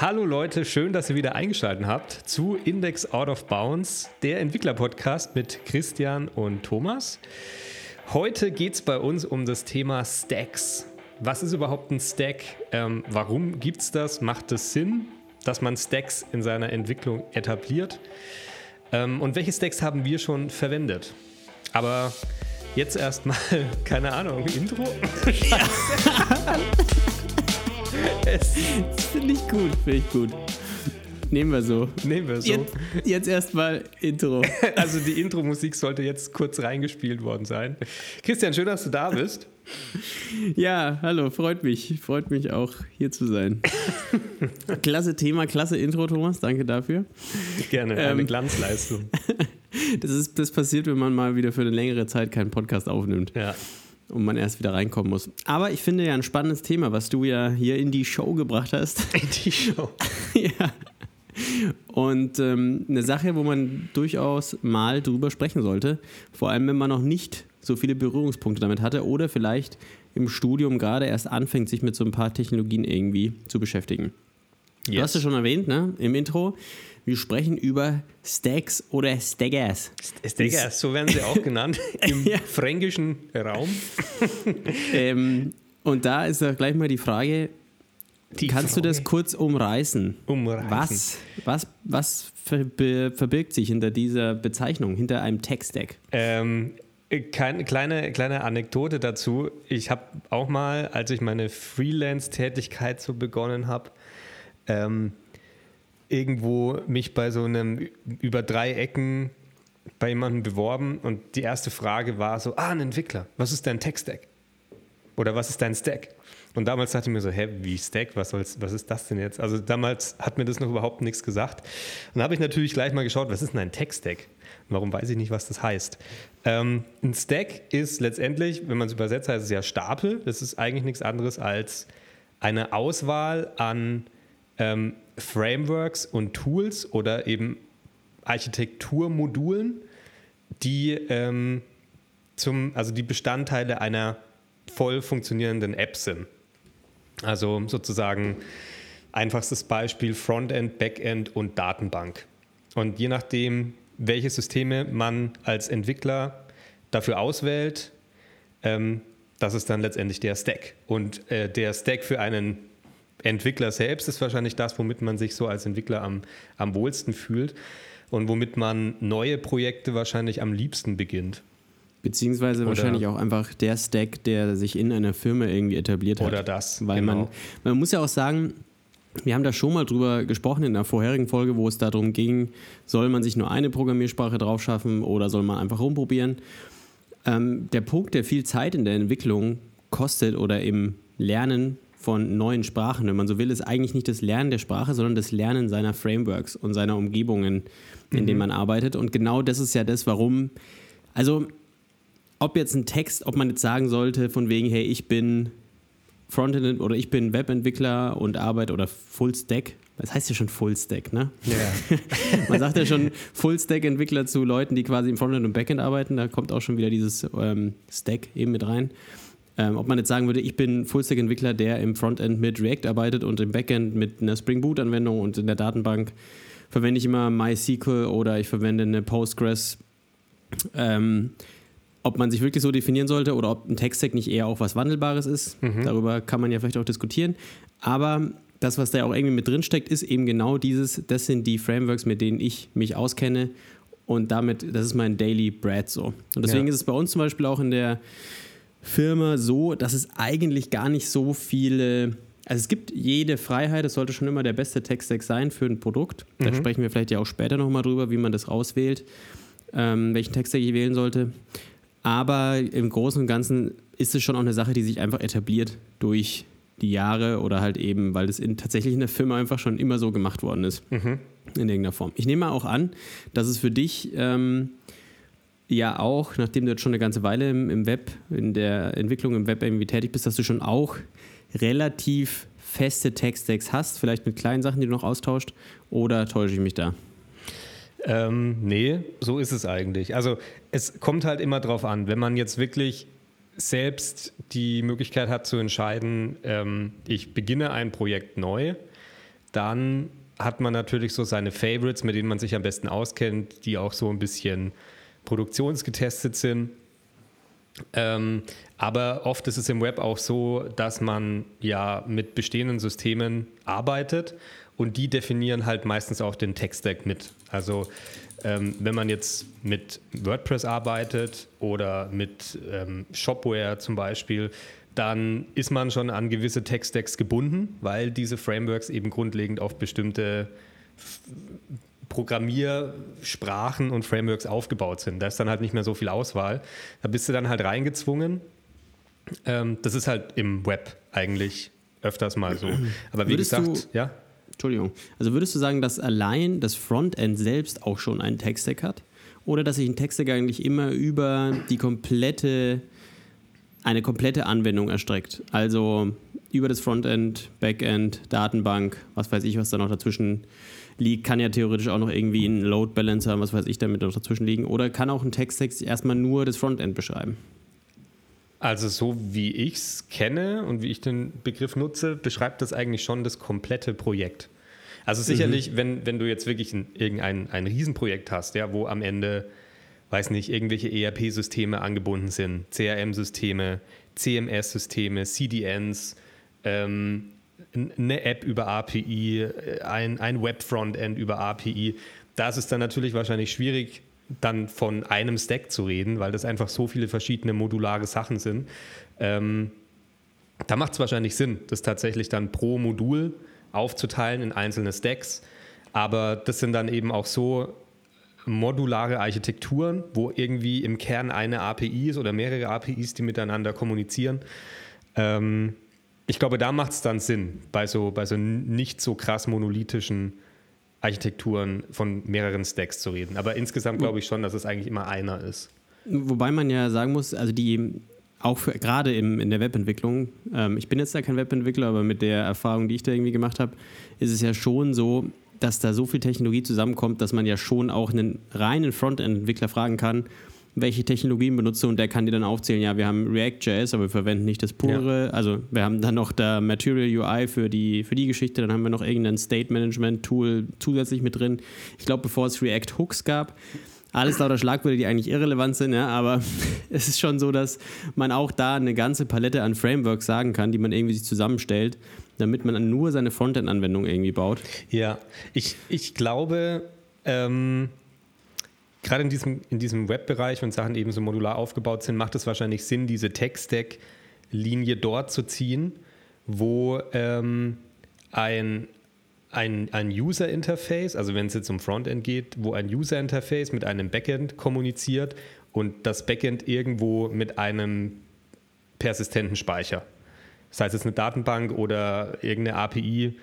Hallo Leute, schön, dass ihr wieder eingeschaltet habt zu Index Out of Bounds, der Entwickler-Podcast mit Christian und Thomas. Heute geht es bei uns um das Thema Stacks. Was ist überhaupt ein Stack? Ähm, warum gibt es das? Macht es Sinn, dass man Stacks in seiner Entwicklung etabliert? Ähm, und welche Stacks haben wir schon verwendet? Aber jetzt erstmal, keine Ahnung, Intro? Ja. das finde ich gut, finde ich gut. Nehmen wir so. Nehmen wir so. Jetzt, jetzt erstmal Intro. Also die Intro-Musik sollte jetzt kurz reingespielt worden sein. Christian, schön, dass du da bist. Ja, hallo, freut mich. Freut mich auch, hier zu sein. klasse Thema, klasse Intro, Thomas. Danke dafür. Gerne, eine ähm, Glanzleistung. Das, ist, das passiert, wenn man mal wieder für eine längere Zeit keinen Podcast aufnimmt. Ja und man erst wieder reinkommen muss. Aber ich finde ja ein spannendes Thema, was du ja hier in die Show gebracht hast. In die Show. ja. Und ähm, eine Sache, wo man durchaus mal drüber sprechen sollte, vor allem wenn man noch nicht so viele Berührungspunkte damit hatte oder vielleicht im Studium gerade erst anfängt, sich mit so ein paar Technologien irgendwie zu beschäftigen. Yes. Du hast es schon erwähnt, ne? Im Intro. Wir sprechen über Stacks oder Staggers. Staggers, so werden sie auch genannt im ja. fränkischen Raum. ähm, und da ist auch gleich mal die Frage, die kannst Frage. du das kurz umreißen? Umreißen. Was, was, was verbirgt sich hinter dieser Bezeichnung, hinter einem Tech-Stack? Ähm, kleine, kleine Anekdote dazu. Ich habe auch mal, als ich meine Freelance-Tätigkeit so begonnen habe, ähm, irgendwo mich bei so einem über drei Ecken bei jemandem beworben und die erste Frage war so, ah, ein Entwickler, was ist dein Tech-Stack? Oder was ist dein Stack? Und damals dachte ich mir so, hä, wie Stack, was, soll's, was ist das denn jetzt? Also damals hat mir das noch überhaupt nichts gesagt. Und dann habe ich natürlich gleich mal geschaut, was ist denn ein Tech-Stack? Warum weiß ich nicht, was das heißt? Ähm, ein Stack ist letztendlich, wenn man es übersetzt, heißt es ja Stapel. Das ist eigentlich nichts anderes als eine Auswahl an ähm, Frameworks und Tools oder eben Architekturmodulen, die ähm, zum, also die Bestandteile einer voll funktionierenden App sind. Also sozusagen einfachstes Beispiel Frontend, Backend und Datenbank. Und je nachdem, welche Systeme man als Entwickler dafür auswählt, ähm, das ist dann letztendlich der Stack. Und äh, der Stack für einen Entwickler selbst ist wahrscheinlich das, womit man sich so als Entwickler am, am wohlsten fühlt und womit man neue Projekte wahrscheinlich am liebsten beginnt. Beziehungsweise oder wahrscheinlich auch einfach der Stack, der sich in einer Firma irgendwie etabliert hat. Oder das. Weil genau. man, man muss ja auch sagen, wir haben da schon mal drüber gesprochen in der vorherigen Folge, wo es darum ging, soll man sich nur eine Programmiersprache drauf schaffen oder soll man einfach rumprobieren. Ähm, der Punkt, der viel Zeit in der Entwicklung kostet oder im Lernen von neuen Sprachen, wenn man so will, ist eigentlich nicht das Lernen der Sprache, sondern das Lernen seiner Frameworks und seiner Umgebungen, in mhm. denen man arbeitet. Und genau das ist ja das, warum, also ob jetzt ein Text, ob man jetzt sagen sollte, von wegen, hey, ich bin Frontend oder ich bin Webentwickler und arbeite oder Fullstack. Das heißt ja schon Fullstack, ne? Ja. man sagt ja schon Fullstack-Entwickler zu Leuten, die quasi im Frontend und Backend arbeiten. Da kommt auch schon wieder dieses ähm, Stack eben mit rein. Ähm, ob man jetzt sagen würde, ich bin Fullstack-Entwickler, der im Frontend mit React arbeitet und im Backend mit einer Spring Boot-Anwendung und in der Datenbank verwende ich immer MySQL oder ich verwende eine Postgres. Ähm, ob man sich wirklich so definieren sollte oder ob ein Tech-Stack nicht eher auch was Wandelbares ist, mhm. darüber kann man ja vielleicht auch diskutieren. Aber das, was da auch irgendwie mit drin steckt, ist eben genau dieses, das sind die Frameworks, mit denen ich mich auskenne und damit, das ist mein Daily Bread so. Und deswegen ja. ist es bei uns zum Beispiel auch in der Firma so, dass es eigentlich gar nicht so viele. Also es gibt jede Freiheit, es sollte schon immer der beste Tech-Stack sein für ein Produkt. Da mhm. sprechen wir vielleicht ja auch später nochmal drüber, wie man das auswählt, ähm, welchen Tech-Stack ich wählen sollte. Aber im Großen und Ganzen ist es schon auch eine Sache, die sich einfach etabliert durch die Jahre oder halt eben, weil das in, tatsächlich in der Firma einfach schon immer so gemacht worden ist. Mhm. In irgendeiner Form. Ich nehme auch an, dass es für dich ähm, ja auch, nachdem du jetzt schon eine ganze Weile im, im Web, in der Entwicklung im Web irgendwie tätig bist, dass du schon auch relativ feste Tech-Stacks hast, vielleicht mit kleinen Sachen, die du noch austauscht, oder täusche ich mich da? Ähm, nee, so ist es eigentlich. Also es kommt halt immer drauf an, wenn man jetzt wirklich selbst die Möglichkeit hat zu entscheiden, ähm, ich beginne ein Projekt neu, dann hat man natürlich so seine Favorites, mit denen man sich am besten auskennt, die auch so ein bisschen produktionsgetestet sind. Ähm, aber oft ist es im Web auch so, dass man ja mit bestehenden Systemen arbeitet und die definieren halt meistens auch den Tech-Stack mit. Also ähm, wenn man jetzt mit WordPress arbeitet oder mit ähm, Shopware zum Beispiel, dann ist man schon an gewisse Tech-Stacks gebunden, weil diese Frameworks eben grundlegend auf bestimmte Programmiersprachen und Frameworks aufgebaut sind. Da ist dann halt nicht mehr so viel Auswahl. Da bist du dann halt reingezwungen. Ähm, das ist halt im Web eigentlich öfters mal so. Aber wie Würdest gesagt, du- ja. Entschuldigung. Also würdest du sagen, dass allein das Frontend selbst auch schon einen Tech-Stack hat? Oder dass sich ein Tech-Stack eigentlich immer über die komplette, eine komplette Anwendung erstreckt? Also über das Frontend, Backend, Datenbank, was weiß ich, was da noch dazwischen liegt, kann ja theoretisch auch noch irgendwie ein Load Balancer, was weiß ich, damit noch dazwischen liegen. Oder kann auch ein Tech-Stack erstmal nur das Frontend beschreiben? Also so wie ich es kenne und wie ich den Begriff nutze, beschreibt das eigentlich schon das komplette Projekt. Also sicherlich, wenn, wenn du jetzt wirklich ein, irgendein ein Riesenprojekt hast, ja, wo am Ende, weiß nicht, irgendwelche ERP-Systeme angebunden sind, CRM-Systeme, CMS-Systeme, CDNs, ähm, eine App über API, äh, ein, ein Web-Frontend über API, da ist es dann natürlich wahrscheinlich schwierig, dann von einem Stack zu reden, weil das einfach so viele verschiedene modulare Sachen sind. Ähm, da macht es wahrscheinlich Sinn, das tatsächlich dann pro Modul aufzuteilen in einzelne Stacks. Aber das sind dann eben auch so modulare Architekturen, wo irgendwie im Kern eine API ist oder mehrere APIs, die miteinander kommunizieren. Ähm, ich glaube, da macht es dann Sinn, bei so, bei so nicht so krass monolithischen Architekturen von mehreren Stacks zu reden. Aber insgesamt glaube ich schon, dass es eigentlich immer einer ist. Wobei man ja sagen muss, also die auch für, gerade im, in der Webentwicklung, ähm, ich bin jetzt da kein Webentwickler, aber mit der Erfahrung, die ich da irgendwie gemacht habe, ist es ja schon so, dass da so viel Technologie zusammenkommt, dass man ja schon auch einen reinen Frontend-Entwickler fragen kann, welche Technologien benutze und der kann dir dann aufzählen, ja, wir haben React.js, aber wir verwenden nicht das pure, also wir haben dann noch da Material UI für die, für die Geschichte, dann haben wir noch irgendein State Management Tool zusätzlich mit drin. Ich glaube, bevor es React Hooks gab, alles lauter Schlagwörter, die eigentlich irrelevant sind, ja, aber es ist schon so, dass man auch da eine ganze Palette an Frameworks sagen kann, die man irgendwie sich zusammenstellt, damit man nur seine Frontend-Anwendung irgendwie baut. Ja, ich, ich glaube, ähm, gerade in diesem, in diesem Webbereich, wenn Sachen eben so modular aufgebaut sind, macht es wahrscheinlich Sinn, diese Tech-Stack-Linie dort zu ziehen, wo ähm, ein, ein, ein User-Interface, also wenn es jetzt um Frontend geht, wo ein User-Interface mit einem Backend kommuniziert und das Backend irgendwo mit einem persistenten Speicher. Das heißt, es eine Datenbank oder irgendeine API,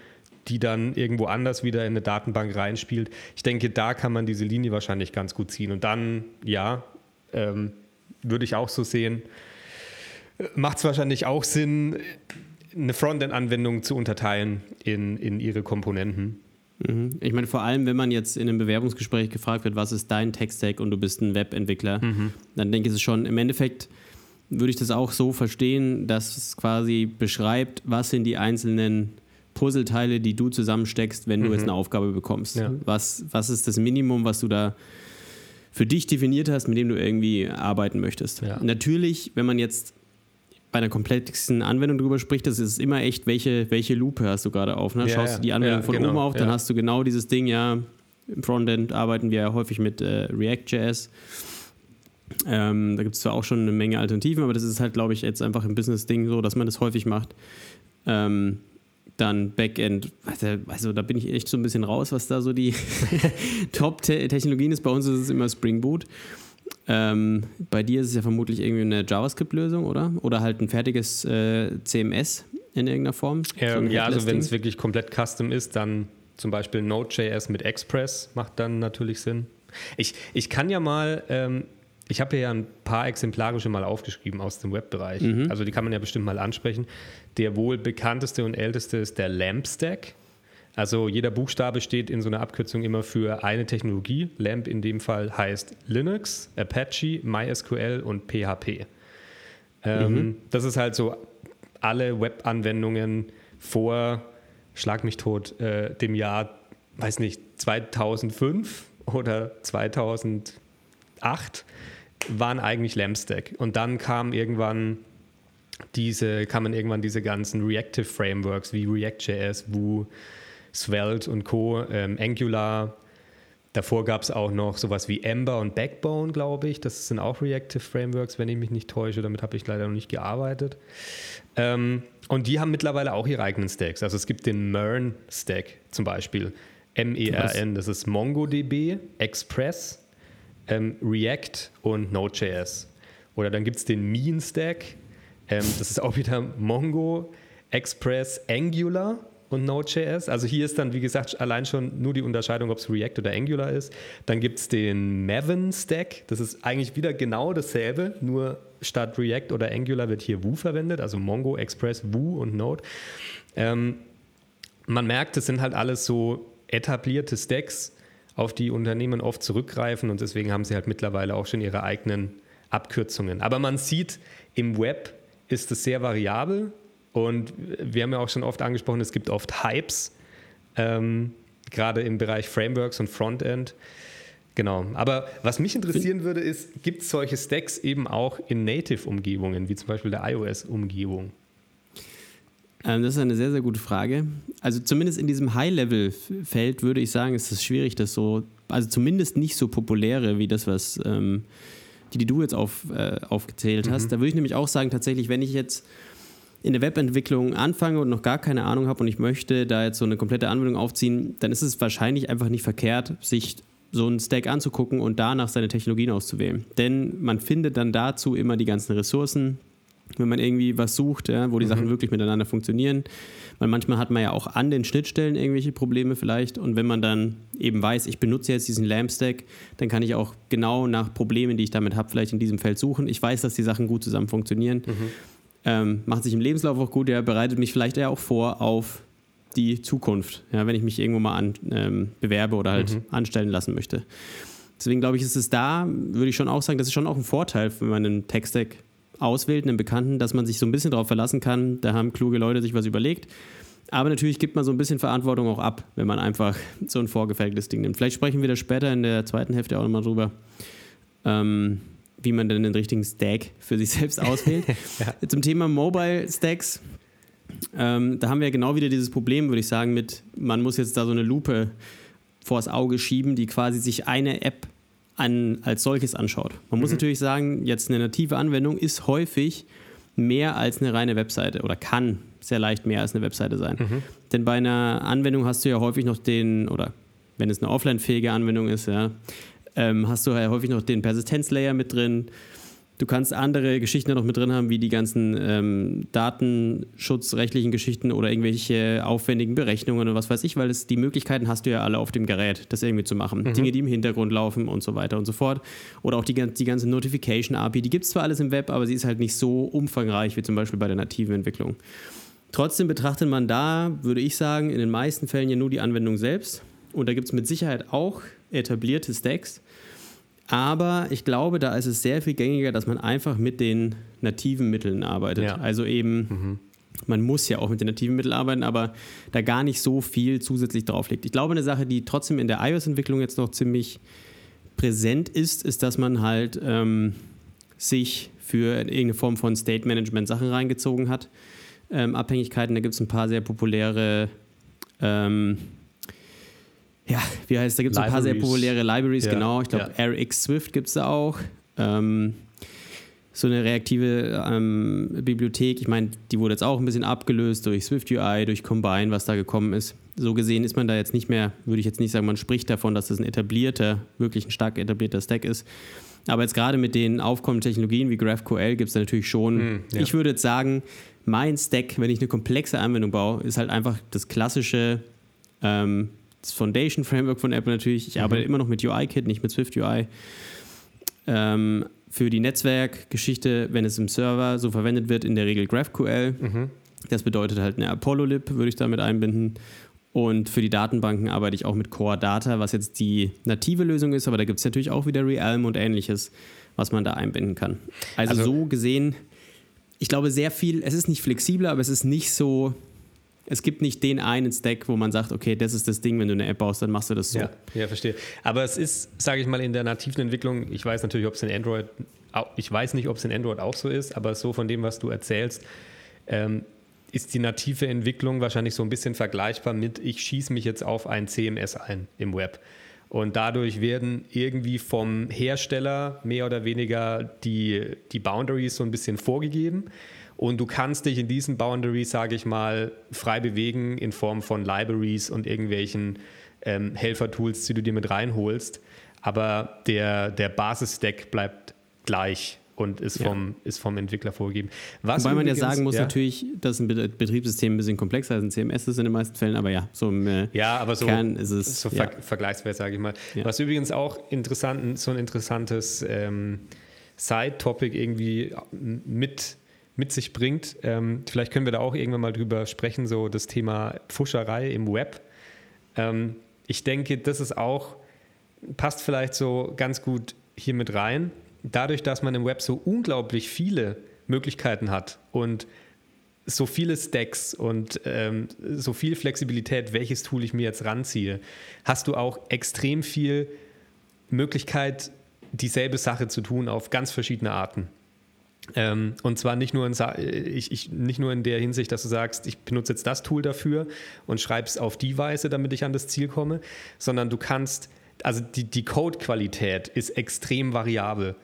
die dann irgendwo anders wieder in eine Datenbank reinspielt. Ich denke, da kann man diese Linie wahrscheinlich ganz gut ziehen. Und dann, ja, ähm, würde ich auch so sehen, macht es wahrscheinlich auch Sinn, eine Frontend-Anwendung zu unterteilen in, in ihre Komponenten. Mhm. Ich meine, vor allem, wenn man jetzt in einem Bewerbungsgespräch gefragt wird, was ist dein Tech-Stack und du bist ein Webentwickler, dann denke ich, es ist schon im Endeffekt würde ich das auch so verstehen, dass es quasi beschreibt, was sind die einzelnen Puzzleteile, die du zusammensteckst, wenn du jetzt eine Aufgabe bekommst. Ja. Was, was ist das Minimum, was du da für dich definiert hast, mit dem du irgendwie arbeiten möchtest? Ja. Natürlich, wenn man jetzt bei einer komplexen Anwendung drüber spricht, das ist immer echt, welche, welche Lupe hast du gerade auf. Ne? Ja, Schaust du die Anwendung von genau, oben auf, dann hast du genau dieses Ding, ja, im Frontend arbeiten wir ja häufig mit äh, React.js. Ähm, da gibt es zwar auch schon eine Menge Alternativen, aber das ist halt, glaube ich, jetzt einfach ein Business-Ding so, dass man das häufig macht. Ähm, dann Backend, also, also da bin ich echt so ein bisschen raus, was da so die Top-Technologien ist. Bei uns ist es immer Spring Boot. Ähm, bei dir ist es ja vermutlich irgendwie eine JavaScript-Lösung, oder? Oder halt ein fertiges äh, CMS in irgendeiner Form. So Ähm, ein ja, also wenn es wirklich komplett custom ist, dann zum Beispiel Node.js mit Express macht dann natürlich Sinn. Ich, ich kann ja mal, ähm, ich habe ja ein paar exemplarische mal aufgeschrieben aus dem Webbereich. Also die kann man ja bestimmt mal ansprechen. Der wohl bekannteste und älteste ist der LAMP Stack. Also jeder Buchstabe steht in so einer Abkürzung immer für eine Technologie. LAMP in dem Fall heißt Linux, Apache, MySQL und PHP. Ähm, Das ist halt so alle Webanwendungen vor schlag mich tot, äh, dem Jahr, weiß nicht, 2005 oder 2008 waren eigentlich Lamstack. Und dann kam irgendwann diese, kamen irgendwann diese ganzen Reactive Frameworks wie React.js, Vue, Svelte und Co., ähm, Angular. Davor gab es auch noch sowas wie Ember und Backbone, glaube ich. Das sind auch Reactive Frameworks, wenn ich mich nicht täusche. Damit habe ich leider noch nicht gearbeitet. Ähm, und die haben mittlerweile auch ihre eigenen Stacks. Also es gibt den MERN-Stack zum Beispiel. M-E-R-N, das ist MongoDB, Express, ähm, React und Node.js. Oder dann gibt es den Mean-Stack, ähm, das ist auch wieder Mongo, Express, Angular und Node.js. Also hier ist dann, wie gesagt, allein schon nur die Unterscheidung, ob es React oder Angular ist. Dann gibt es den Maven Stack. Das ist eigentlich wieder genau dasselbe, nur statt React oder Angular wird hier Vue verwendet, also Mongo, Express, Vue und Node. Ähm, man merkt, es sind halt alles so etablierte Stacks, auf die Unternehmen oft zurückgreifen und deswegen haben sie halt mittlerweile auch schon ihre eigenen Abkürzungen. Aber man sieht, im Web ist es sehr variabel und wir haben ja auch schon oft angesprochen, es gibt oft Hypes, ähm, gerade im Bereich Frameworks und Frontend. Genau. Aber was mich interessieren würde, ist, gibt es solche Stacks eben auch in Native-Umgebungen, wie zum Beispiel der iOS-Umgebung? Ähm, das ist eine sehr, sehr gute Frage. Also zumindest in diesem High-Level-Feld würde ich sagen, ist es schwierig, das so, also zumindest nicht so populäre wie das, was ähm, die, die du jetzt auf, äh, aufgezählt hast. Mhm. Da würde ich nämlich auch sagen, tatsächlich, wenn ich jetzt in der Webentwicklung anfange und noch gar keine Ahnung habe und ich möchte da jetzt so eine komplette Anwendung aufziehen, dann ist es wahrscheinlich einfach nicht verkehrt, sich so einen Stack anzugucken und danach seine Technologien auszuwählen. Denn man findet dann dazu immer die ganzen Ressourcen, wenn man irgendwie was sucht, ja, wo die mhm. Sachen wirklich miteinander funktionieren. Weil manchmal hat man ja auch an den Schnittstellen irgendwelche Probleme vielleicht. Und wenn man dann eben weiß, ich benutze jetzt diesen Lamp-Stack, dann kann ich auch genau nach Problemen, die ich damit habe, vielleicht in diesem Feld suchen. Ich weiß, dass die Sachen gut zusammen funktionieren. Mhm ähm, macht sich im Lebenslauf auch gut, der bereitet mich vielleicht eher auch vor auf die Zukunft, ja, wenn ich mich irgendwo mal an, ähm, bewerbe oder halt mhm. anstellen lassen möchte. Deswegen glaube ich, ist es da, würde ich schon auch sagen, das ist schon auch ein Vorteil, wenn man einen Tech-Stack auswählt, einen Bekannten, dass man sich so ein bisschen darauf verlassen kann. Da haben kluge Leute sich was überlegt. Aber natürlich gibt man so ein bisschen Verantwortung auch ab, wenn man einfach so ein vorgefertigtes Ding nimmt. Vielleicht sprechen wir da später in der zweiten Hälfte auch nochmal drüber. Ähm, wie man dann den richtigen Stack für sich selbst auswählt. ja. Zum Thema Mobile Stacks, ähm, da haben wir genau wieder dieses Problem, würde ich sagen, mit, man muss jetzt da so eine Lupe vors Auge schieben, die quasi sich eine App an, als solches anschaut. Man mhm. muss natürlich sagen, jetzt eine native Anwendung ist häufig mehr als eine reine Webseite oder kann sehr leicht mehr als eine Webseite sein. Mhm. Denn bei einer Anwendung hast du ja häufig noch den, oder wenn es eine offline-fähige Anwendung ist, ja, ähm, hast du ja häufig noch den Persistenzlayer mit drin. Du kannst andere Geschichten noch mit drin haben, wie die ganzen ähm, datenschutzrechtlichen Geschichten oder irgendwelche aufwendigen Berechnungen oder was weiß ich, weil es, die Möglichkeiten hast du ja alle auf dem Gerät, das irgendwie zu machen. Mhm. Dinge, die im Hintergrund laufen und so weiter und so fort. Oder auch die, die ganze Notification-API, die gibt es zwar alles im Web, aber sie ist halt nicht so umfangreich wie zum Beispiel bei der nativen Entwicklung. Trotzdem betrachtet man da, würde ich sagen, in den meisten Fällen ja nur die Anwendung selbst. Und da gibt es mit Sicherheit auch etablierte Stacks. Aber ich glaube, da ist es sehr viel gängiger, dass man einfach mit den nativen Mitteln arbeitet. Ja. Also eben, mhm. man muss ja auch mit den nativen Mitteln arbeiten, aber da gar nicht so viel zusätzlich drauf liegt. Ich glaube, eine Sache, die trotzdem in der iOS-Entwicklung jetzt noch ziemlich präsent ist, ist, dass man halt ähm, sich für irgendeine Form von State Management Sachen reingezogen hat. Ähm, Abhängigkeiten, da gibt es ein paar sehr populäre ähm, ja, wie heißt, da gibt es ein paar sehr populäre Libraries, ja, genau. Ich glaube, ja. RX Swift gibt es da auch. Ähm, so eine reaktive ähm, Bibliothek. Ich meine, die wurde jetzt auch ein bisschen abgelöst durch Swift UI, durch Combine, was da gekommen ist. So gesehen ist man da jetzt nicht mehr, würde ich jetzt nicht sagen, man spricht davon, dass das ein etablierter, wirklich ein stark etablierter Stack ist. Aber jetzt gerade mit den aufkommenden Technologien wie GraphQL gibt es da natürlich schon, mm, ja. ich würde jetzt sagen, mein Stack, wenn ich eine komplexe Anwendung baue, ist halt einfach das klassische ähm, das Foundation Framework von Apple natürlich. Ich mhm. arbeite immer noch mit UI-Kit, nicht mit Swift UI. Ähm, für die Netzwerkgeschichte, wenn es im Server so verwendet wird, in der Regel GraphQL. Mhm. Das bedeutet halt eine Apollo-Lib, würde ich damit einbinden. Und für die Datenbanken arbeite ich auch mit Core Data, was jetzt die native Lösung ist, aber da gibt es natürlich auch wieder Realm und ähnliches, was man da einbinden kann. Also, also so gesehen, ich glaube sehr viel, es ist nicht flexibler, aber es ist nicht so es gibt nicht den einen Stack, wo man sagt, okay, das ist das Ding, wenn du eine App baust, dann machst du das so. Ja, ja verstehe. Aber es ist, sage ich mal, in der nativen Entwicklung, ich weiß natürlich, ob es in Android, ich weiß nicht, ob es in Android auch so ist, aber so von dem, was du erzählst, ähm, ist die native Entwicklung wahrscheinlich so ein bisschen vergleichbar mit, ich schieße mich jetzt auf ein CMS ein im Web. Und dadurch werden irgendwie vom Hersteller mehr oder weniger die, die Boundaries so ein bisschen vorgegeben. Und du kannst dich in diesen Boundaries, sage ich mal, frei bewegen in Form von Libraries und irgendwelchen ähm, Helfer-Tools, die du dir mit reinholst. Aber der, der Basis-Stack bleibt gleich und ist, ja. vom, ist vom Entwickler vorgegeben. Was Wobei man ja sagen muss, ja? natürlich, dass ein Betriebssystem ein bisschen komplexer als ein CMS ist in den meisten Fällen, aber ja, so im äh, ja, aber so, Kern ist es. So ja. vergleichswert, sage ich mal. Was übrigens auch interessant, so ein interessantes ähm, Side-Topic irgendwie mit mit sich bringt. Ähm, vielleicht können wir da auch irgendwann mal drüber sprechen, so das Thema Pfuscherei im Web. Ähm, ich denke, das ist auch, passt vielleicht so ganz gut hier mit rein. Dadurch, dass man im Web so unglaublich viele Möglichkeiten hat und so viele Stacks und ähm, so viel Flexibilität, welches Tool ich mir jetzt ranziehe, hast du auch extrem viel Möglichkeit, dieselbe Sache zu tun auf ganz verschiedene Arten. Ähm, und zwar nicht nur, in, ich, ich, nicht nur in der Hinsicht, dass du sagst, ich benutze jetzt das Tool dafür und schreibe es auf die Weise, damit ich an das Ziel komme, sondern du kannst, also die, die Code-Qualität ist extrem variabel.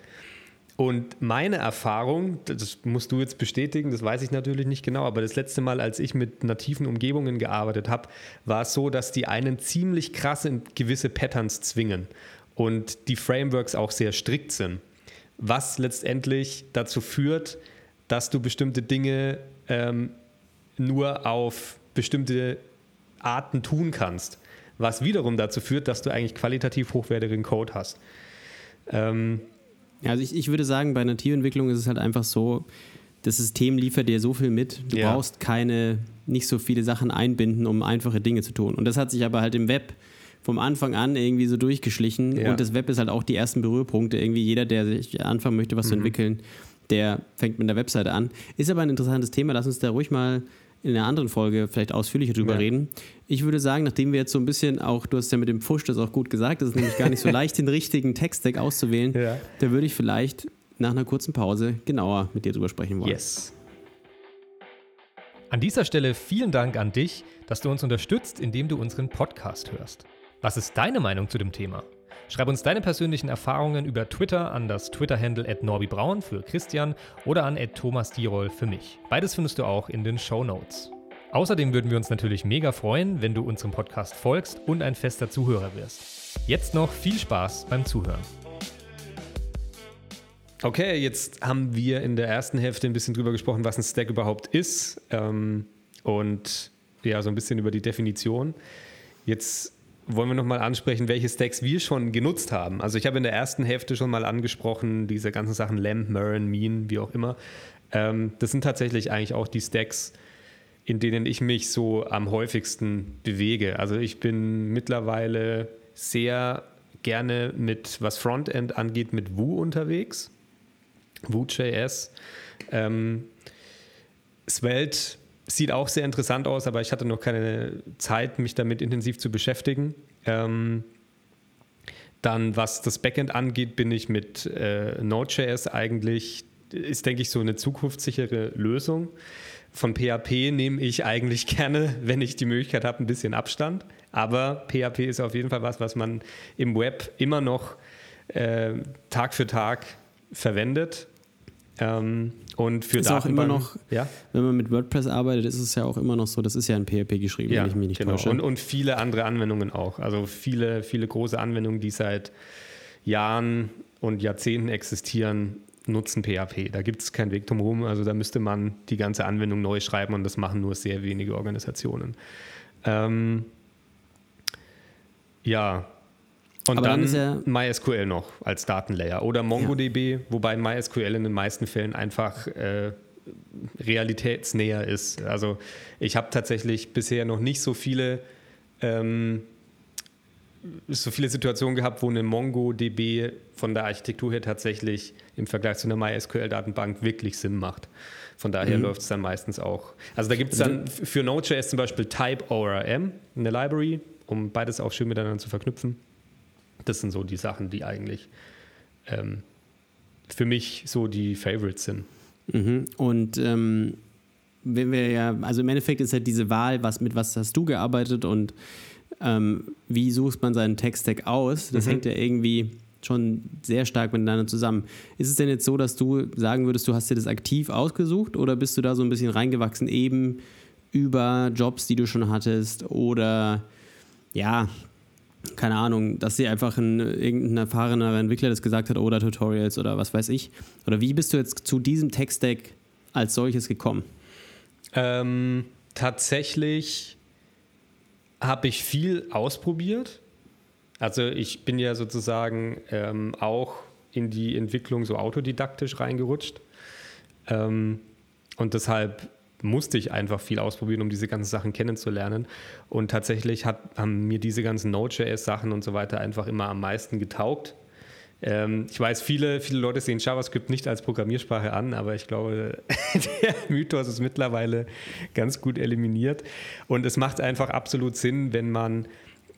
Und meine Erfahrung, das musst du jetzt bestätigen, das weiß ich natürlich nicht genau, aber das letzte Mal, als ich mit nativen Umgebungen gearbeitet habe, war es so, dass die einen ziemlich krass in gewisse Patterns zwingen und die Frameworks auch sehr strikt sind was letztendlich dazu führt, dass du bestimmte Dinge ähm, nur auf bestimmte Arten tun kannst. Was wiederum dazu führt, dass du eigentlich qualitativ hochwertigen Code hast. Ähm, also ich, ich würde sagen, bei Nativentwicklung ist es halt einfach so, das System liefert dir so viel mit, du ja. brauchst keine, nicht so viele Sachen einbinden, um einfache Dinge zu tun. Und das hat sich aber halt im Web vom Anfang an irgendwie so durchgeschlichen. Ja. Und das Web ist halt auch die ersten Berührpunkte. Irgendwie jeder, der sich anfangen möchte, was mhm. zu entwickeln, der fängt mit der Webseite an. Ist aber ein interessantes Thema. Lass uns da ruhig mal in einer anderen Folge vielleicht ausführlicher drüber ja. reden. Ich würde sagen, nachdem wir jetzt so ein bisschen auch, du hast ja mit dem Pfusch das auch gut gesagt, das ist nämlich gar nicht so leicht, den richtigen Text-Deck auszuwählen, ja. da würde ich vielleicht nach einer kurzen Pause genauer mit dir drüber sprechen wollen. Yes. An dieser Stelle vielen Dank an dich, dass du uns unterstützt, indem du unseren Podcast hörst. Was ist deine Meinung zu dem Thema? Schreib uns deine persönlichen Erfahrungen über Twitter an das Twitter-Handle norbibraun für Christian oder an Thomas Dierol für mich. Beides findest du auch in den Show Notes. Außerdem würden wir uns natürlich mega freuen, wenn du unserem Podcast folgst und ein fester Zuhörer wirst. Jetzt noch viel Spaß beim Zuhören. Okay, jetzt haben wir in der ersten Hälfte ein bisschen drüber gesprochen, was ein Stack überhaupt ist ähm, und ja, so ein bisschen über die Definition. Jetzt wollen wir nochmal ansprechen, welche Stacks wir schon genutzt haben. Also ich habe in der ersten Hälfte schon mal angesprochen, diese ganzen Sachen Lamp, Marin, Mean, wie auch immer. Ähm, das sind tatsächlich eigentlich auch die Stacks, in denen ich mich so am häufigsten bewege. Also ich bin mittlerweile sehr gerne mit, was Frontend angeht, mit Vue unterwegs. Vue.js. Ähm, Svelte Sieht auch sehr interessant aus, aber ich hatte noch keine Zeit, mich damit intensiv zu beschäftigen. Ähm, dann, was das Backend angeht, bin ich mit äh, Node.js eigentlich, ist, denke ich, so eine zukunftssichere Lösung. Von PHP nehme ich eigentlich gerne, wenn ich die Möglichkeit habe, ein bisschen Abstand. Aber PHP ist auf jeden Fall was, was man im Web immer noch äh, Tag für Tag verwendet. Ähm, und für ist auch immer noch, ja? wenn man mit WordPress arbeitet, ist es ja auch immer noch so, das ist ja in PHP geschrieben, ja, wenn ich mich nicht genau. täusche. Und, und viele andere Anwendungen auch. Also viele, viele große Anwendungen, die seit Jahren und Jahrzehnten existieren, nutzen PHP. Da gibt es keinen Weg drumherum. Also da müsste man die ganze Anwendung neu schreiben und das machen nur sehr wenige Organisationen. Ähm, ja, und Aber dann, dann MySQL noch als Datenlayer oder MongoDB, ja. wobei MySQL in den meisten Fällen einfach äh, realitätsnäher ist. Also ich habe tatsächlich bisher noch nicht so viele ähm, so viele Situationen gehabt, wo eine MongoDB von der Architektur her tatsächlich im Vergleich zu einer MySQL-Datenbank wirklich Sinn macht. Von daher mhm. läuft es dann meistens auch. Also da gibt es dann für Node.js zum Beispiel Type ORM, eine Library, um beides auch schön miteinander zu verknüpfen. Das sind so die Sachen, die eigentlich ähm, für mich so die Favorites sind. Mhm. Und ähm, wenn wir ja, also im Endeffekt ist halt diese Wahl, was mit was hast du gearbeitet und ähm, wie sucht man seinen Tech-Stack aus, das mhm. hängt ja irgendwie schon sehr stark miteinander zusammen. Ist es denn jetzt so, dass du sagen würdest, du hast dir das aktiv ausgesucht oder bist du da so ein bisschen reingewachsen, eben über Jobs, die du schon hattest oder ja, keine Ahnung, dass dir einfach ein irgendein erfahrener Entwickler das gesagt hat oder Tutorials oder was weiß ich? Oder wie bist du jetzt zu diesem Tech-Stack als solches gekommen? Ähm, tatsächlich habe ich viel ausprobiert also ich bin ja sozusagen ähm, auch in die Entwicklung so autodidaktisch reingerutscht. Ähm, und deshalb musste ich einfach viel ausprobieren, um diese ganzen Sachen kennenzulernen. Und tatsächlich hat, haben mir diese ganzen Node.js-Sachen und so weiter einfach immer am meisten getaugt. Ähm, ich weiß, viele, viele Leute sehen JavaScript nicht als Programmiersprache an, aber ich glaube, der Mythos ist mittlerweile ganz gut eliminiert. Und es macht einfach absolut Sinn, wenn man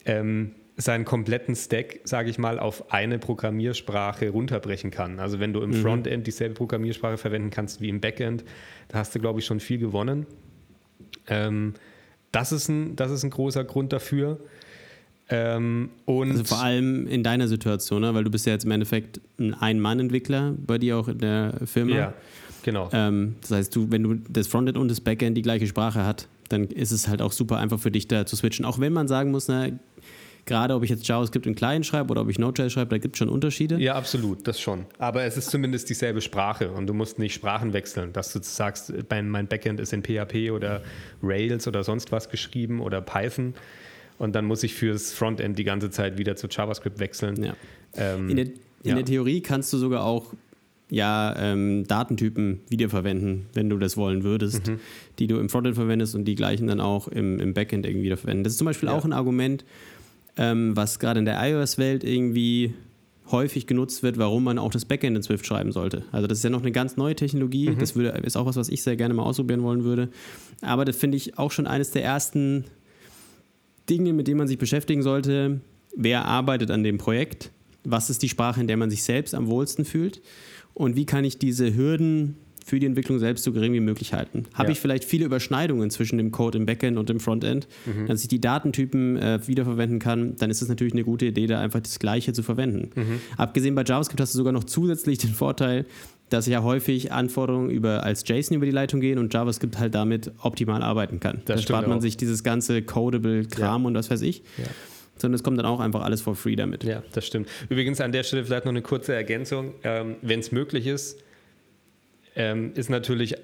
ähm, seinen kompletten Stack, sage ich mal, auf eine Programmiersprache runterbrechen kann. Also wenn du im mhm. Frontend dieselbe Programmiersprache verwenden kannst wie im Backend, da hast du, glaube ich, schon viel gewonnen. Ähm, das, ist ein, das ist ein großer Grund dafür. Ähm, und also vor allem in deiner Situation, ne? weil du bist ja jetzt im Endeffekt ein Ein-Mann-Entwickler bei dir auch in der Firma. Ja, genau. Ähm, das heißt, du, wenn du das Frontend und das Backend die gleiche Sprache hat, dann ist es halt auch super einfach für dich da zu switchen. Auch wenn man sagen muss, na, gerade ob ich jetzt JavaScript in klein schreibe oder ob ich Node.js schreibe, da gibt es schon Unterschiede. Ja, absolut, das schon. Aber es ist zumindest dieselbe Sprache und du musst nicht Sprachen wechseln, dass du sagst, mein Backend ist in PHP oder Rails oder sonst was geschrieben oder Python und dann muss ich fürs Frontend die ganze Zeit wieder zu JavaScript wechseln. Ja. Ähm, in, der, in ja. der Theorie kannst du sogar auch ja, ähm, Datentypen wiederverwenden, wenn du das wollen würdest, mhm. die du im Frontend verwendest und die gleichen dann auch im, im Backend irgendwie wiederverwenden. Das ist zum Beispiel ja. auch ein Argument, ähm, was gerade in der iOS-Welt irgendwie häufig genutzt wird, warum man auch das Backend in Swift schreiben sollte. Also das ist ja noch eine ganz neue Technologie. Mhm. Das würde, ist auch was, was ich sehr gerne mal ausprobieren wollen würde. Aber das finde ich auch schon eines der ersten Dinge, mit denen man sich beschäftigen sollte. Wer arbeitet an dem Projekt? Was ist die Sprache, in der man sich selbst am wohlsten fühlt? Und wie kann ich diese Hürden für die Entwicklung selbst so gering wie möglich halten. Habe ja. ich vielleicht viele Überschneidungen zwischen dem Code im Backend und dem Frontend, mhm. dass ich die Datentypen äh, wiederverwenden kann, dann ist es natürlich eine gute Idee, da einfach das Gleiche zu verwenden. Mhm. Abgesehen bei JavaScript hast du sogar noch zusätzlich den Vorteil, dass ja häufig Anforderungen über, als JSON über die Leitung gehen und JavaScript halt damit optimal arbeiten kann. Das da spart man auch. sich dieses ganze Codable-Kram ja. und was weiß ich. Ja sondern es kommt dann auch einfach alles for free damit. Ja, das stimmt. Übrigens an der Stelle vielleicht noch eine kurze Ergänzung. Ähm, Wenn es möglich ist, ähm, ist natürlich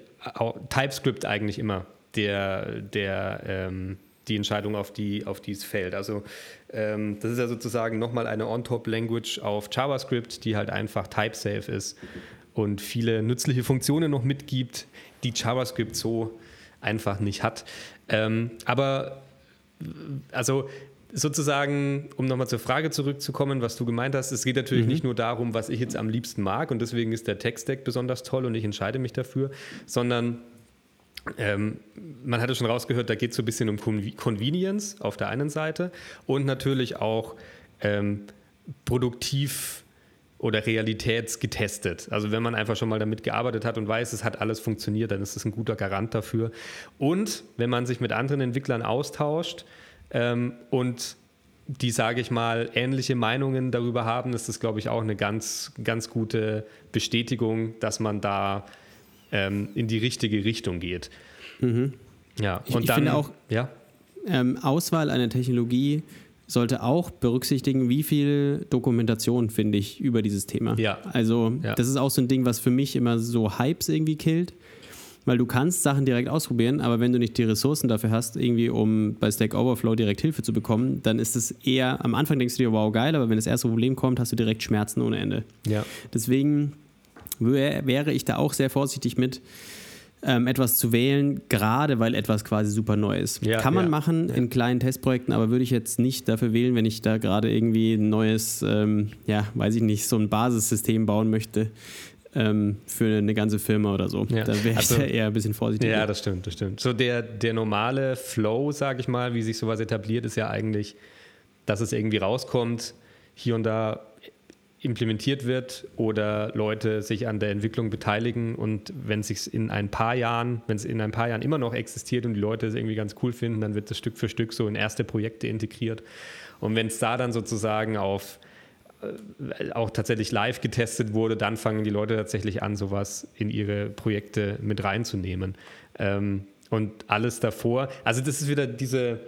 TypeScript eigentlich immer der, der ähm, die Entscheidung, auf die, auf die es fällt. Also ähm, das ist ja sozusagen nochmal eine On-Top-Language auf JavaScript, die halt einfach type-safe ist und viele nützliche Funktionen noch mitgibt, die JavaScript so einfach nicht hat. Ähm, aber also sozusagen, um nochmal zur Frage zurückzukommen, was du gemeint hast, es geht natürlich mhm. nicht nur darum, was ich jetzt am liebsten mag und deswegen ist der Tech-Stack besonders toll und ich entscheide mich dafür, sondern ähm, man hatte schon rausgehört, da geht es so ein bisschen um Convenience auf der einen Seite und natürlich auch ähm, produktiv oder realitätsgetestet. Also wenn man einfach schon mal damit gearbeitet hat und weiß, es hat alles funktioniert, dann ist es ein guter Garant dafür. Und wenn man sich mit anderen Entwicklern austauscht, ähm, und die, sage ich mal, ähnliche Meinungen darüber haben, ist das, glaube ich, auch eine ganz, ganz gute Bestätigung, dass man da ähm, in die richtige Richtung geht. Mhm. Ja, ich, und ich dann, finde auch, ja? Ähm, Auswahl einer Technologie sollte auch berücksichtigen, wie viel Dokumentation finde ich über dieses Thema. Ja. Also, ja. das ist auch so ein Ding, was für mich immer so Hypes irgendwie killt weil du kannst Sachen direkt ausprobieren, aber wenn du nicht die Ressourcen dafür hast, irgendwie um bei Stack Overflow direkt Hilfe zu bekommen, dann ist es eher, am Anfang denkst du dir, wow, geil, aber wenn das erste Problem kommt, hast du direkt Schmerzen ohne Ende. Ja. Deswegen wäre ich da auch sehr vorsichtig mit, ähm, etwas zu wählen, gerade weil etwas quasi super neu ist. Ja, Kann man ja, machen ja. in kleinen Testprojekten, aber würde ich jetzt nicht dafür wählen, wenn ich da gerade irgendwie ein neues, ähm, ja, weiß ich nicht, so ein Basissystem bauen möchte, ähm, für eine ganze Firma oder so. Ja. Da wäre ich also, eher ein bisschen vorsichtig. Ja, das stimmt, das stimmt. So der, der normale Flow, sage ich mal, wie sich sowas etabliert, ist ja eigentlich, dass es irgendwie rauskommt, hier und da implementiert wird oder Leute sich an der Entwicklung beteiligen und wenn es sich in ein paar Jahren, wenn es in ein paar Jahren immer noch existiert und die Leute es irgendwie ganz cool finden, dann wird es Stück für Stück so in erste Projekte integriert. Und wenn es da dann sozusagen auf auch tatsächlich live getestet wurde, dann fangen die Leute tatsächlich an, sowas in ihre Projekte mit reinzunehmen. Ähm, und alles davor, also das ist wieder diese,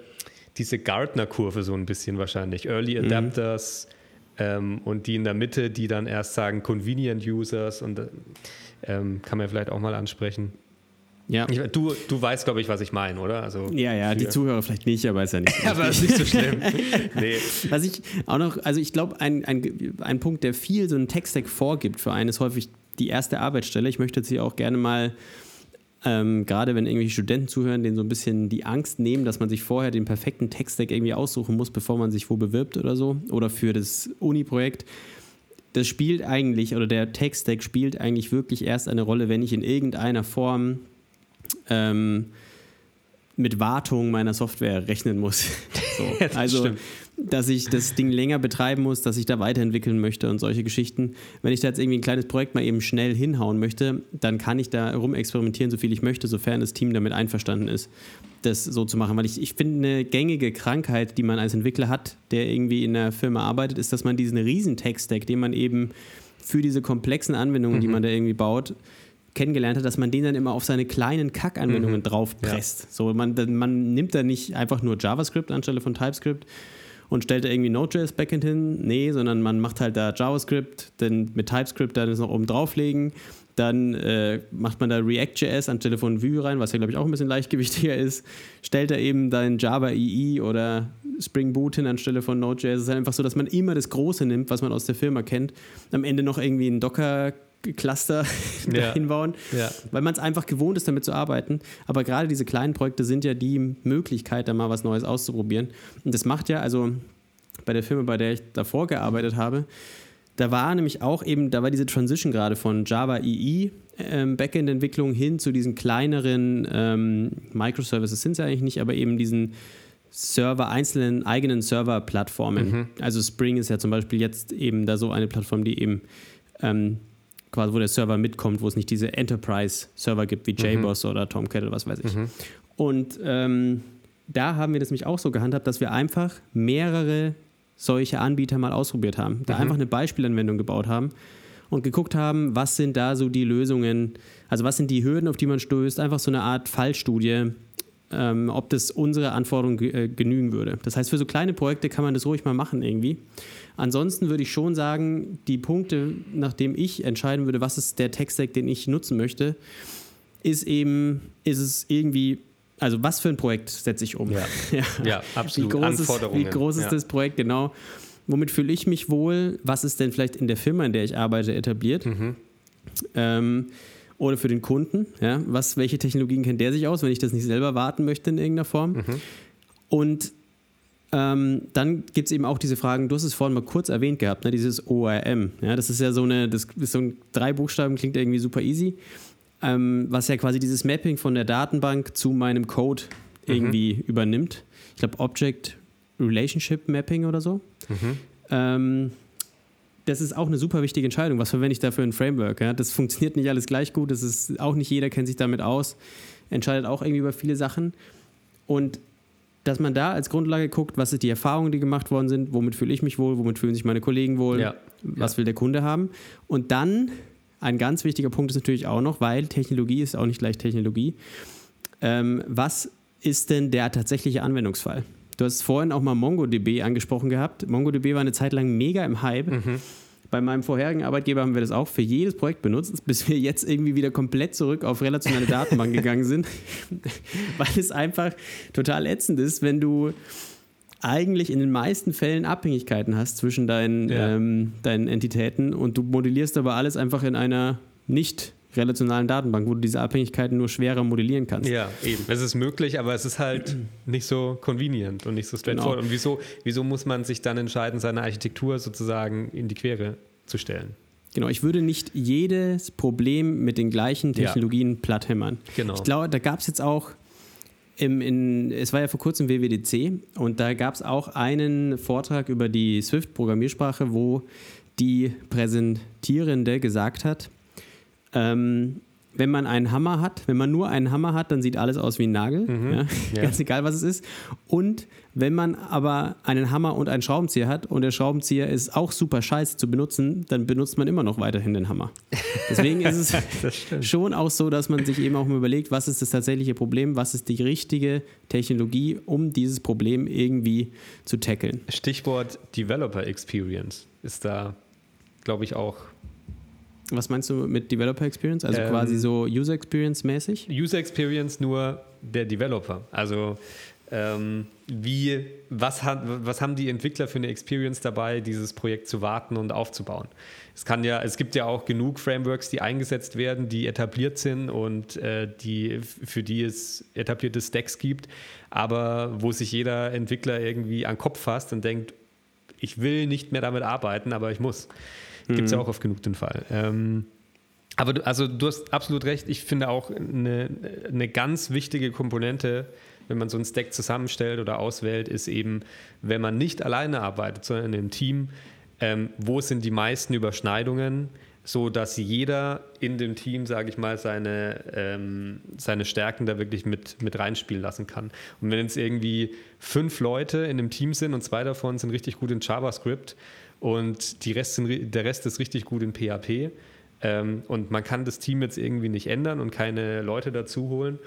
diese Gartner-Kurve so ein bisschen wahrscheinlich. Early mhm. Adapters, mhm ähm, und die in der Mitte, die dann erst sagen Convenient Users und ähm, kann man vielleicht auch mal ansprechen. Ja. Ich, du, du weißt, glaube ich, was ich meine, oder? Also ja, ja, die Zuhörer vielleicht nicht, aber ist ja nicht. aber ist nicht so schlimm. nee. Was ich auch noch, also ich glaube, ein, ein, ein Punkt, der viel so einen Tech-Stack vorgibt für einen, ist häufig die erste Arbeitsstelle. Ich möchte jetzt hier auch gerne mal ähm, gerade wenn irgendwelche Studenten zuhören, denen so ein bisschen die Angst nehmen, dass man sich vorher den perfekten Tech-Stack irgendwie aussuchen muss, bevor man sich wo bewirbt oder so oder für das Uni-Projekt. Das spielt eigentlich, oder der Tech-Stack spielt eigentlich wirklich erst eine Rolle, wenn ich in irgendeiner Form ähm, mit Wartung meiner Software rechnen muss. So. also stimmt dass ich das Ding länger betreiben muss, dass ich da weiterentwickeln möchte und solche Geschichten. Wenn ich da jetzt irgendwie ein kleines Projekt mal eben schnell hinhauen möchte, dann kann ich da rumexperimentieren, so viel ich möchte, sofern das Team damit einverstanden ist, das so zu machen. Weil ich, ich finde, eine gängige Krankheit, die man als Entwickler hat, der irgendwie in einer Firma arbeitet, ist, dass man diesen riesen Tech-Stack, den man eben für diese komplexen Anwendungen, mhm. die man da irgendwie baut, kennengelernt hat, dass man den dann immer auf seine kleinen Kack-Anwendungen mhm. draufpresst. Ja. So, man, man nimmt da nicht einfach nur JavaScript anstelle von TypeScript, und stellt da irgendwie Node.js Backend hin. Nee, sondern man macht halt da JavaScript, dann mit TypeScript dann das noch oben drauflegen. Dann äh, macht man da React.js anstelle von Vue rein, was ja, glaube ich, auch ein bisschen leichtgewichtiger ist. Stellt da eben dann Java EE oder Spring Boot hin anstelle von Node.js. Es ist halt einfach so, dass man immer das Große nimmt, was man aus der Firma kennt. Am Ende noch irgendwie ein Docker Cluster ja. hinbauen, ja. weil man es einfach gewohnt ist, damit zu arbeiten. Aber gerade diese kleinen Projekte sind ja die Möglichkeit, da mal was Neues auszuprobieren. Und das macht ja, also bei der Firma, bei der ich davor gearbeitet habe, da war nämlich auch eben, da war diese Transition gerade von Java EE ähm, Backend-Entwicklung hin zu diesen kleineren ähm, Microservices sind sie eigentlich nicht, aber eben diesen Server, einzelnen eigenen Server-Plattformen. Mhm. Also Spring ist ja zum Beispiel jetzt eben da so eine Plattform, die eben ähm, quasi, wo der Server mitkommt, wo es nicht diese Enterprise-Server gibt wie JBoss mhm. oder Tomcat oder was weiß ich. Mhm. Und ähm, da haben wir das nämlich auch so gehandhabt, dass wir einfach mehrere solche Anbieter mal ausprobiert haben. Da mhm. einfach eine Beispielanwendung gebaut haben und geguckt haben, was sind da so die Lösungen, also was sind die Hürden, auf die man stößt, einfach so eine Art Fallstudie, ähm, ob das unsere Anforderungen äh, genügen würde. Das heißt, für so kleine Projekte kann man das ruhig mal machen irgendwie. Ansonsten würde ich schon sagen, die Punkte, nachdem ich entscheiden würde, was ist der Tech-Stack, den ich nutzen möchte, ist eben, ist es irgendwie, also was für ein Projekt setze ich um? Ja, ja. ja absolut. Wie groß, ist, wie groß ist ja. das Projekt genau? Womit fühle ich mich wohl? Was ist denn vielleicht in der Firma, in der ich arbeite, etabliert? Mhm. Ähm, oder für den Kunden. Ja? Was, welche Technologien kennt der sich aus, wenn ich das nicht selber warten möchte in irgendeiner Form? Mhm. Und ähm, dann gibt es eben auch diese Fragen, du hast es vorhin mal kurz erwähnt gehabt, ne, dieses ORM. Ja, das ist ja so eine, das ist so ein drei Buchstaben, klingt irgendwie super easy, ähm, was ja quasi dieses Mapping von der Datenbank zu meinem Code mhm. irgendwie mhm. übernimmt. Ich glaube Object Relationship Mapping oder so. Mhm. Ähm, das ist auch eine super wichtige Entscheidung. Was verwende ich da für ein Framework? Ja? Das funktioniert nicht alles gleich gut. Das ist auch nicht jeder kennt sich damit aus. Entscheidet auch irgendwie über viele Sachen. Und dass man da als Grundlage guckt, was sind die Erfahrungen, die gemacht worden sind, womit fühle ich mich wohl, womit fühlen sich meine Kollegen wohl, ja. was ja. will der Kunde haben. Und dann, ein ganz wichtiger Punkt ist natürlich auch noch, weil Technologie ist auch nicht gleich Technologie, ähm, was ist denn der tatsächliche Anwendungsfall? Du hast vorhin auch mal MongoDB angesprochen gehabt. MongoDB war eine Zeit lang mega im Hype. Mhm. Bei meinem vorherigen Arbeitgeber haben wir das auch für jedes Projekt benutzt, bis wir jetzt irgendwie wieder komplett zurück auf relationale Datenbank gegangen sind, weil es einfach total ätzend ist, wenn du eigentlich in den meisten Fällen Abhängigkeiten hast zwischen deinen, ja. ähm, deinen Entitäten und du modellierst aber alles einfach in einer nicht relationalen Datenbank, wo du diese Abhängigkeiten nur schwerer modellieren kannst. Ja, eben. Es ist möglich, aber es ist halt nicht so convenient und nicht so straightforward. Genau. Und wieso, wieso muss man sich dann entscheiden, seine Architektur sozusagen in die Quere zu stellen? Genau, ich würde nicht jedes Problem mit den gleichen Technologien ja. platt hämmern. Genau. Ich glaube, da gab es jetzt auch, im, in, es war ja vor kurzem WWDC und da gab es auch einen Vortrag über die Swift-Programmiersprache, wo die Präsentierende gesagt hat, ähm, wenn man einen Hammer hat, wenn man nur einen Hammer hat, dann sieht alles aus wie ein Nagel, mhm. ja? Ja. ganz egal was es ist. Und wenn man aber einen Hammer und einen Schraubenzieher hat und der Schraubenzieher ist auch super scheiße zu benutzen, dann benutzt man immer noch weiterhin den Hammer. Deswegen ist es schon auch so, dass man sich eben auch mal überlegt, was ist das tatsächliche Problem, was ist die richtige Technologie, um dieses Problem irgendwie zu tackeln. Stichwort Developer Experience ist da, glaube ich, auch was meinst du mit Developer Experience? Also ähm, quasi so User Experience mäßig? User Experience nur der Developer. Also ähm, wie, was, hat, was haben die Entwickler für eine Experience dabei, dieses Projekt zu warten und aufzubauen? Es kann ja, es gibt ja auch genug Frameworks, die eingesetzt werden, die etabliert sind und äh, die, für die es etablierte Stacks gibt, aber wo sich jeder Entwickler irgendwie an den Kopf fasst und denkt, ich will nicht mehr damit arbeiten, aber ich muss. Gibt es ja mhm. auch oft genug den Fall. Ähm, aber du, also du hast absolut recht. Ich finde auch eine, eine ganz wichtige Komponente, wenn man so einen Stack zusammenstellt oder auswählt, ist eben, wenn man nicht alleine arbeitet, sondern in einem Team, ähm, wo sind die meisten Überschneidungen, so dass jeder in dem Team, sage ich mal, seine, ähm, seine Stärken da wirklich mit, mit reinspielen lassen kann. Und wenn jetzt irgendwie fünf Leute in einem Team sind und zwei davon sind richtig gut in JavaScript, und die Rest sind, der Rest ist richtig gut in PHP. Ähm, und man kann das Team jetzt irgendwie nicht ändern und keine Leute dazu holen.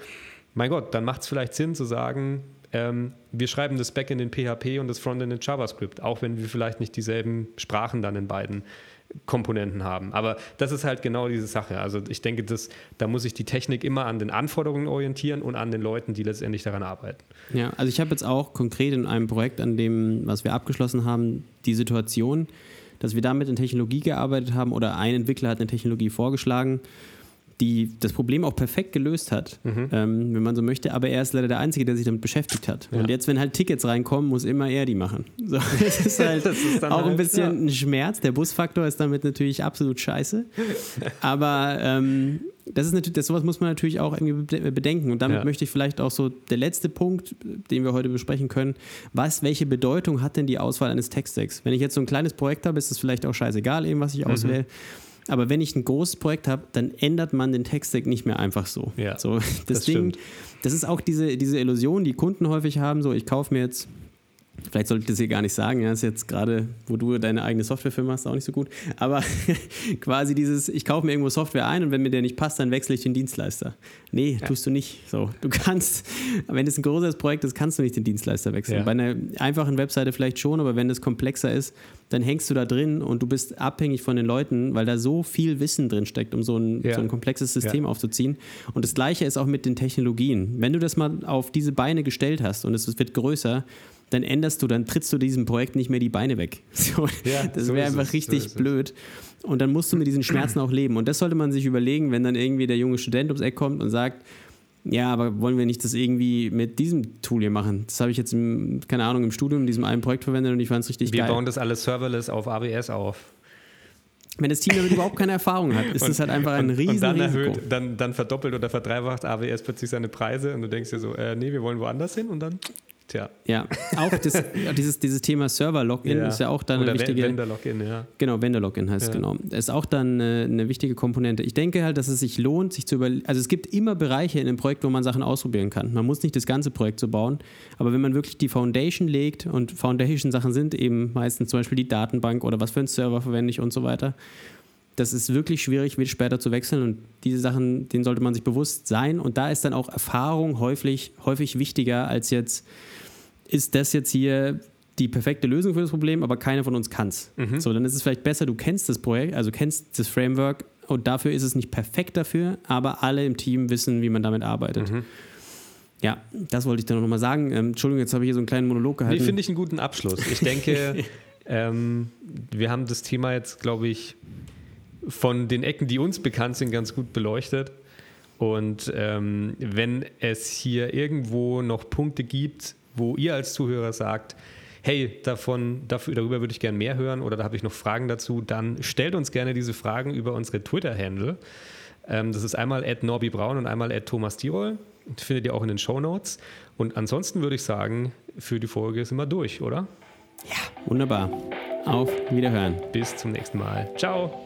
Mein Gott, dann macht es vielleicht Sinn zu sagen, ähm, wir schreiben das Backend in PHP und das Frontend in JavaScript, auch wenn wir vielleicht nicht dieselben Sprachen dann in beiden Komponenten haben. Aber das ist halt genau diese Sache. Also ich denke, dass, da muss sich die Technik immer an den Anforderungen orientieren und an den Leuten, die letztendlich daran arbeiten. Ja, also ich habe jetzt auch konkret in einem Projekt, an dem, was wir abgeschlossen haben, die Situation, dass wir damit in Technologie gearbeitet haben oder ein Entwickler hat eine Technologie vorgeschlagen die das Problem auch perfekt gelöst hat, mhm. ähm, wenn man so möchte, aber er ist leider der Einzige, der sich damit beschäftigt hat. Ja. Und jetzt, wenn halt Tickets reinkommen, muss immer er die machen. So, das ist halt das ist auch halt, ein bisschen ja. ein Schmerz. Der Busfaktor ist damit natürlich absolut scheiße. aber ähm, das ist natürlich, das, sowas muss man natürlich auch irgendwie bedenken. Und damit ja. möchte ich vielleicht auch so der letzte Punkt, den wir heute besprechen können. Was, welche Bedeutung hat denn die Auswahl eines Textstacks? Wenn ich jetzt so ein kleines Projekt habe, ist es vielleicht auch scheißegal, eben was ich mhm. auswähle. Aber wenn ich ein großes Projekt habe, dann ändert man den Text-Stack nicht mehr einfach so. Ja, so das, das Ding, stimmt. das ist auch diese, diese Illusion, die Kunden häufig haben, so ich kaufe mir jetzt Vielleicht sollte ich das hier gar nicht sagen, ja, ist jetzt gerade, wo du deine eigene Softwarefirma hast, auch nicht so gut. Aber quasi dieses, ich kaufe mir irgendwo Software ein und wenn mir der nicht passt, dann wechsle ich den Dienstleister. Nee, ja. tust du nicht. So, du kannst, wenn es ein großes Projekt ist, kannst du nicht den Dienstleister wechseln. Ja. Bei einer einfachen Webseite vielleicht schon, aber wenn das komplexer ist, dann hängst du da drin und du bist abhängig von den Leuten, weil da so viel Wissen drin steckt, um so ein, ja. so ein komplexes System aufzuziehen. Und das Gleiche ist auch mit den Technologien. Wenn du das mal auf diese Beine gestellt hast und es wird größer, dann änderst du, dann trittst du diesem Projekt nicht mehr die Beine weg. So, ja, das so wäre einfach richtig so blöd. Und dann musst du mit diesen Schmerzen auch leben. Und das sollte man sich überlegen, wenn dann irgendwie der junge Student ums Eck kommt und sagt, ja, aber wollen wir nicht das irgendwie mit diesem Tool hier machen? Das habe ich jetzt, im, keine Ahnung, im Studium in diesem einen Projekt verwendet und ich fand es richtig wir geil. Wir bauen das alles serverless auf AWS auf. Wenn das Team damit überhaupt keine Erfahrung hat, ist und, das halt einfach ein riesen Und dann Risiko. erhöht, dann, dann verdoppelt oder verdreifacht AWS plötzlich seine Preise und du denkst dir so, äh, nee, wir wollen woanders hin und dann Tja. Ja, auch das, dieses, dieses Thema Server-Login ja. ist ja auch dann Oder eine wichtige. Vendor-Login, ja. Genau, Vendor-Login heißt ja. genau. Das ist auch dann eine, eine, wichtige Komponente. Ich denke halt, dass es sich lohnt, sich zu überlegen. Also es gibt immer Bereiche in einem Projekt, wo man Sachen ausprobieren kann. Man muss nicht das ganze Projekt so bauen, aber wenn man wirklich die Foundation legt und Foundation-Sachen sind eben meistens zum Beispiel die Datenbank oder was für einen Server verwende ich und so weiter. Das ist wirklich schwierig, wird später zu wechseln und diese Sachen, denen sollte man sich bewusst sein. Und da ist dann auch Erfahrung häufig, häufig wichtiger als jetzt ist das jetzt hier die perfekte Lösung für das Problem, aber keiner von uns kann es. Mhm. So, dann ist es vielleicht besser, du kennst das Projekt, also kennst das Framework und dafür ist es nicht perfekt dafür, aber alle im Team wissen, wie man damit arbeitet. Mhm. Ja, das wollte ich dann nochmal sagen. Ähm, Entschuldigung, jetzt habe ich hier so einen kleinen Monolog gehalten. Nee, finde ich einen guten Abschluss. Ich denke, ähm, wir haben das Thema jetzt, glaube ich, von den Ecken, die uns bekannt sind, ganz gut beleuchtet. Und ähm, wenn es hier irgendwo noch Punkte gibt, wo ihr als Zuhörer sagt, hey, davon, dafür, darüber würde ich gerne mehr hören oder da habe ich noch Fragen dazu, dann stellt uns gerne diese Fragen über unsere Twitter-Handle. Ähm, das ist einmal at Norbi Braun und einmal at Thomas Tirol. Findet ihr auch in den Show Notes. Und ansonsten würde ich sagen, für die Folge sind wir durch, oder? Ja, wunderbar. Auf Wiederhören. Bis zum nächsten Mal. Ciao.